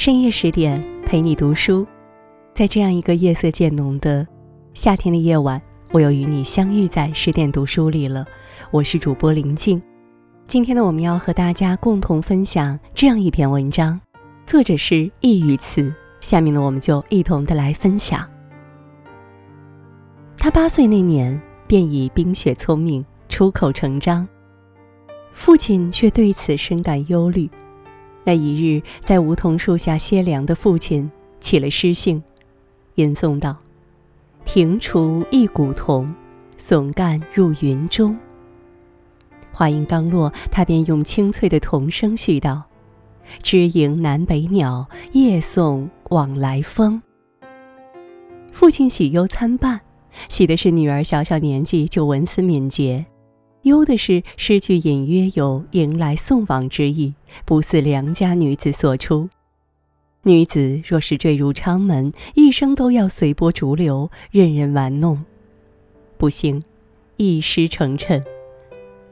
深夜十点陪你读书，在这样一个夜色渐浓的夏天的夜晚，我又与你相遇在十点读书里了。我是主播林静，今天呢，我们要和大家共同分享这样一篇文章，作者是易语慈。下面呢，我们就一同的来分享。他八岁那年便已冰雪聪明，出口成章，父亲却对此深感忧虑。那一日，在梧桐树下歇凉的父亲起了诗兴，吟诵道：“庭除一古桐，耸干入云中。”话音刚落，他便用清脆的童声续道：“知迎南北鸟，夜送往来风。”父亲喜忧参半，喜的是女儿小小年纪就文思敏捷。忧的是诗句隐约有迎来送往之意，不似良家女子所出。女子若是坠入娼门，一生都要随波逐流，任人玩弄。不幸，一失成谶。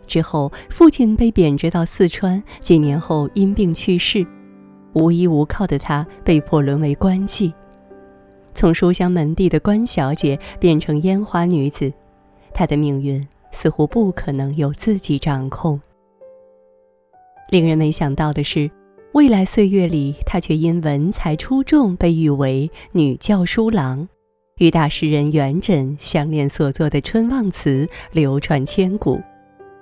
之后，父亲被贬谪到四川，几年后因病去世。无依无靠的她，被迫沦为官妓，从书香门第的官小姐变成烟花女子，她的命运。似乎不可能由自己掌控。令人没想到的是，未来岁月里，她却因文才出众被誉为女教书郎，与大诗人元稹相恋所作的《春望词》流传千古，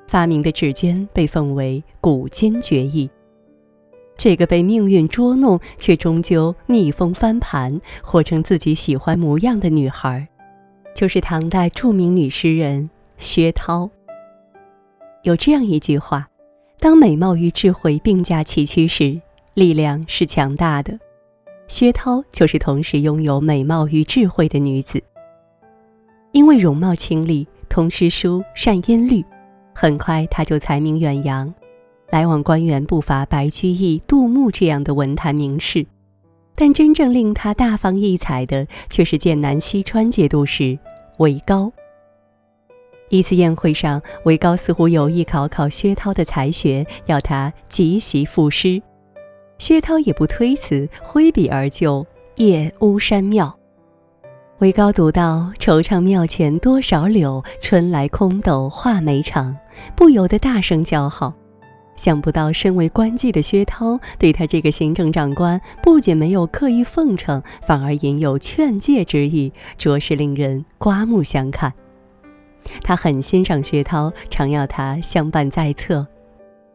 发明的指尖被奉为古今绝艺。这个被命运捉弄却终究逆风翻盘，活成自己喜欢模样的女孩，就是唐代著名女诗人。薛涛有这样一句话：“当美貌与智慧并驾齐驱时，力量是强大的。”薛涛就是同时拥有美貌与智慧的女子。因为容貌清丽，通诗书，善音律，很快她就才名远扬，来往官员不乏白居易、杜牧这样的文坛名士。但真正令她大放异彩的，却是剑南西川节度使韦高。一次宴会上，韦高似乎有意考考薛涛的才学，要他即席赋诗。薛涛也不推辞，挥笔而就《夜巫山庙》。韦高读到“惆怅庙前多少柳，春来空斗画眉长”，不由得大声叫好。想不到身为官妓的薛涛，对他这个行政长官不仅没有刻意奉承，反而隐有劝诫之意，着实令人刮目相看。他很欣赏薛涛，常要他相伴在侧。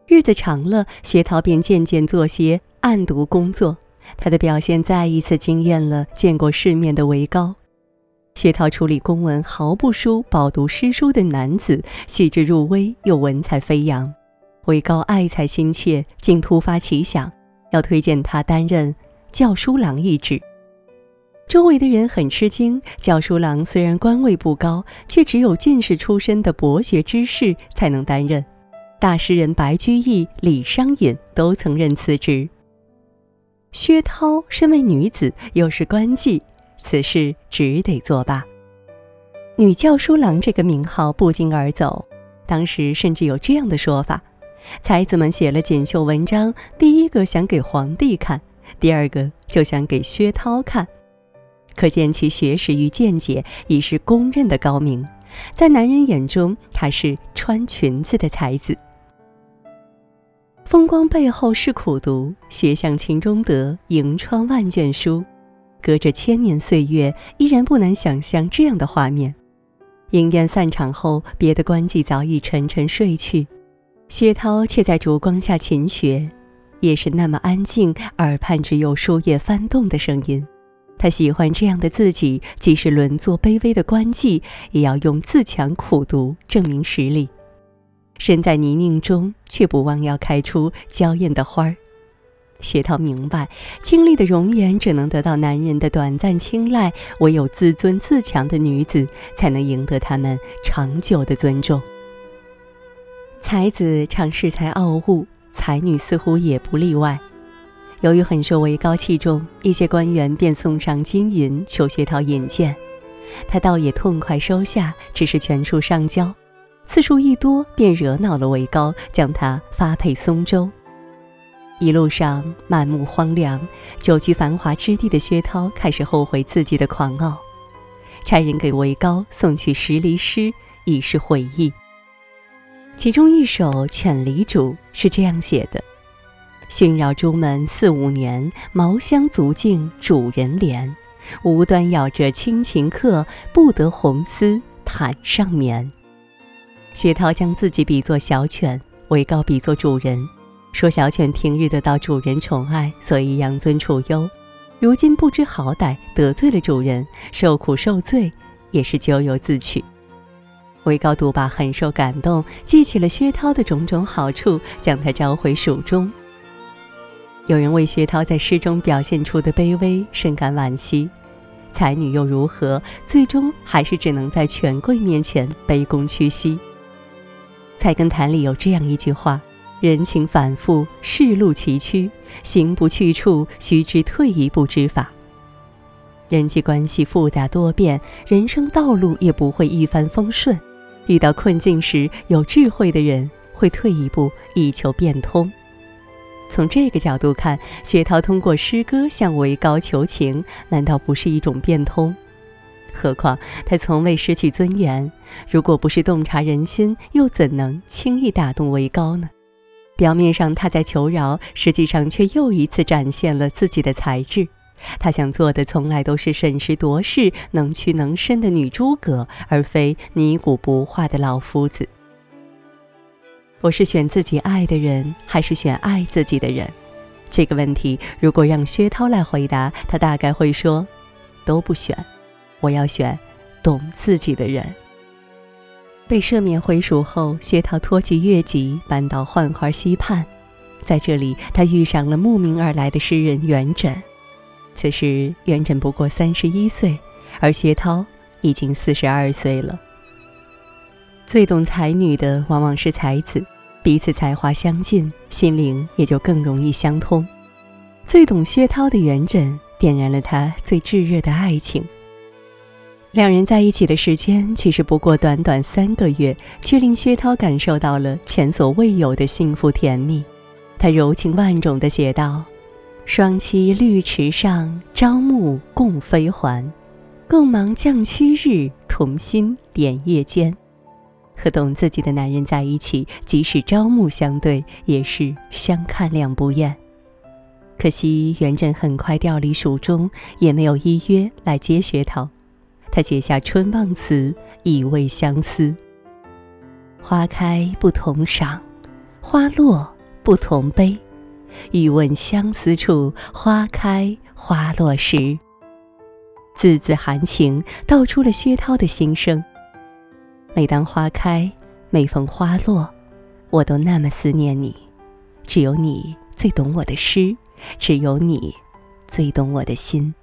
日子长了，薛涛便渐渐做些案牍工作。他的表现再一次惊艳了见过世面的韦高。薛涛处理公文毫不输饱读诗书的男子，细致入微又文采飞扬。韦高爱才心切，竟突发奇想，要推荐他担任教书郎一职。周围的人很吃惊，教书郎虽然官位不高，却只有进士出身的博学之士才能担任。大诗人白居易、李商隐都曾任此职。薛涛身为女子，又是官妓，此事只得作罢。女教书郎这个名号不胫而走，当时甚至有这样的说法：才子们写了锦绣文章，第一个想给皇帝看，第二个就想给薛涛看。可见其学识与见解已是公认的高明，在男人眼中，他是穿裙子的才子。风光背后是苦读，学向勤中得，迎窗万卷书。隔着千年岁月，依然不难想象这样的画面。迎宴散场后，别的官妓早已沉沉睡去，薛涛却在烛光下勤学，也是那么安静，耳畔只有书页翻动的声音。他喜欢这样的自己，即使沦作卑微的官妓，也要用自强苦读证明实力。身在泥泞中，却不忘要开出娇艳的花儿。薛涛明白，清丽的容颜只能得到男人的短暂青睐，唯有自尊自强的女子，才能赢得他们长久的尊重。才子常恃才傲物，才女似乎也不例外。由于很受韦高器重，一些官员便送上金银求薛涛引荐，他倒也痛快收下，只是全数上交。次数一多，便惹恼了韦高，将他发配松州。一路上满目荒凉，久居繁华之地的薛涛开始后悔自己的狂傲，差人给韦高送去十离诗，以示悔意。其中一首《犬离主》是这样写的：“熏扰朱门四五年，茅香足尽主人怜。无端咬着亲情客，不得红丝毯上眠。”薛涛将自己比作小犬，韦高比作主人。说小犬平日得到主人宠爱，所以养尊处优；如今不知好歹，得罪了主人，受苦受罪，也是咎由自取。韦高读罢很受感动，记起了薛涛的种种好处，将他召回蜀中。有人为薛涛在诗中表现出的卑微深感惋惜，才女又如何？最终还是只能在权贵面前卑躬屈膝。《菜根谭》里有这样一句话。人情反复，世路崎岖，行不去处，须知退一步之法。人际关系复杂多变，人生道路也不会一帆风顺。遇到困境时，有智慧的人会退一步，以求变通。从这个角度看，薛涛通过诗歌向韦高求情，难道不是一种变通？何况他从未失去尊严，如果不是洞察人心，又怎能轻易打动韦高呢？表面上他在求饶，实际上却又一次展现了自己的才智。他想做的从来都是审时度势、能屈能伸的女诸葛，而非泥古不化的老夫子。我是选自己爱的人，还是选爱自己的人？这个问题，如果让薛涛来回答，他大概会说：都不选，我要选懂自己的人。被赦免回蜀后，薛涛脱去越籍，搬到浣花溪畔。在这里，他遇上了慕名而来的诗人元稹。此时，元稹不过三十一岁，而薛涛已经四十二岁了。最懂才女的往往是才子，彼此才华相近，心灵也就更容易相通。最懂薛涛的元稹，点燃了他最炙热的爱情。两人在一起的时间其实不过短短三个月，却令薛涛感受到了前所未有的幸福甜蜜。他柔情万种地写道：“双栖绿池上，朝暮共飞还。更忙降区日，同心点夜间。”和懂自己的男人在一起，即使朝暮相对，也是相看两不厌。可惜元稹很快调离蜀中，也没有依约来接薛涛。他写下《春望词》，以慰相思。花开不同赏，花落不同悲。欲问相思处，花开花落时。字字含情，道出了薛涛的心声。每当花开，每逢花落，我都那么思念你。只有你最懂我的诗，只有你最懂我的心。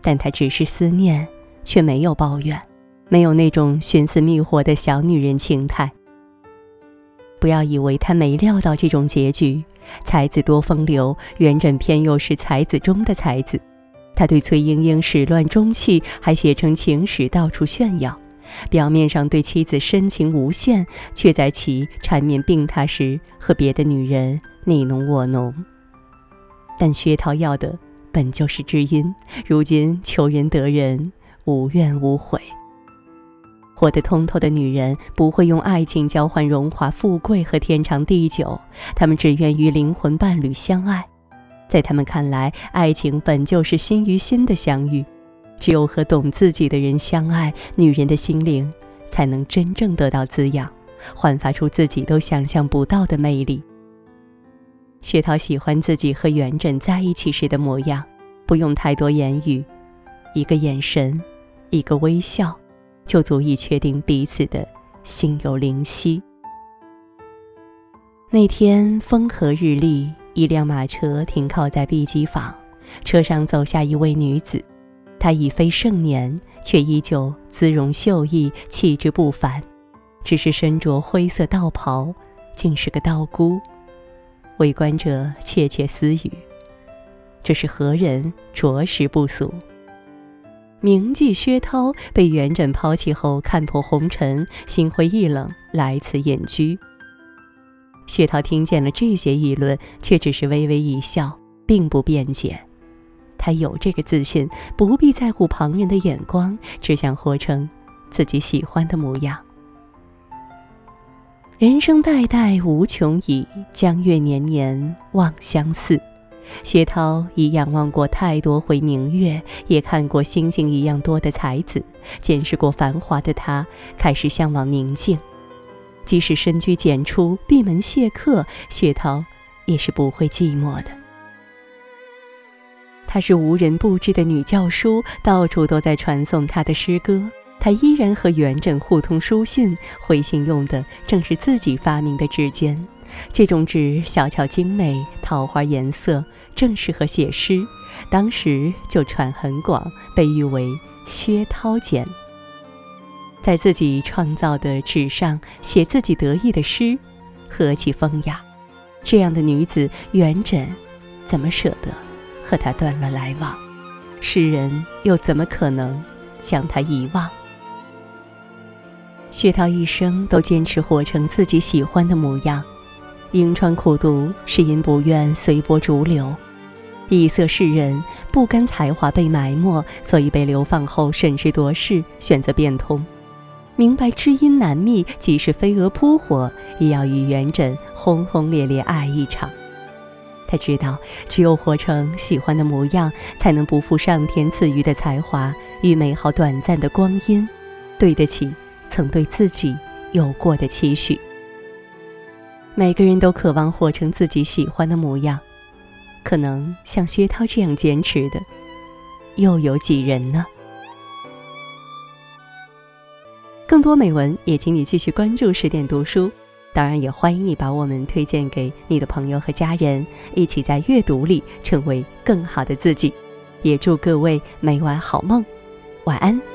但他只是思念。却没有抱怨，没有那种寻死觅活的小女人情态。不要以为他没料到这种结局。才子多风流，元稹偏又是才子中的才子。他对崔莺莺始乱终弃，还写成情史到处炫耀。表面上对妻子深情无限，却在其缠绵病榻时和别的女人你侬我侬。但薛涛要的本就是知音，如今求人得人。无怨无悔。活得通透的女人不会用爱情交换荣华富贵和天长地久，她们只愿与灵魂伴侣相爱。在她们看来，爱情本就是心与心的相遇，只有和懂自己的人相爱，女人的心灵才能真正得到滋养，焕发出自己都想象不到的魅力。薛涛喜欢自己和元稹在一起时的模样，不用太多言语，一个眼神。一个微笑，就足以确定彼此的心有灵犀。那天风和日丽，一辆马车停靠在 B 机房，车上走下一位女子，他已非盛年，却依旧姿容秀逸，气质不凡，只是身着灰色道袍，竟是个道姑。围观者窃窃私语：“这是何人？着实不俗。”名妓薛涛被元稹抛弃后看破红尘，心灰意冷，来此隐居。薛涛听见了这些议论，却只是微微一笑，并不辩解。他有这个自信，不必在乎旁人的眼光，只想活成自己喜欢的模样。人生代代无穷已，江月年年望相似。薛涛已仰望过太多回明月，也看过星星一样多的才子，见识过繁华的他，开始向往宁静。即使深居简出，闭门谢客，薛涛也是不会寂寞的。她是无人不知的女教书，到处都在传颂她的诗歌。她依然和元稹互通书信，回信用的正是自己发明的纸笺。这种纸小巧精美，桃花颜色，正适合写诗。当时就传很广，被誉为“薛涛笺”。在自己创造的纸上写自己得意的诗，何其风雅！这样的女子，元稹怎么舍得和他断了来往？世人又怎么可能将他遗忘？薛涛一生都坚持活成自己喜欢的模样，银川苦读是因不愿随波逐流，以色世人不甘才华被埋没，所以被流放后审时度势，选择变通。明白知音难觅，即使飞蛾扑火，也要与元稹轰轰烈烈爱一场。他知道，只有活成喜欢的模样，才能不负上天赐予的才华与美好短暂的光阴，对得起曾对自己有过的期许。每个人都渴望活成自己喜欢的模样，可能像薛涛这样坚持的，又有几人呢？更多美文，也请你继续关注十点读书。当然，也欢迎你把我们推荐给你的朋友和家人，一起在阅读里成为更好的自己。也祝各位每晚好梦，晚安。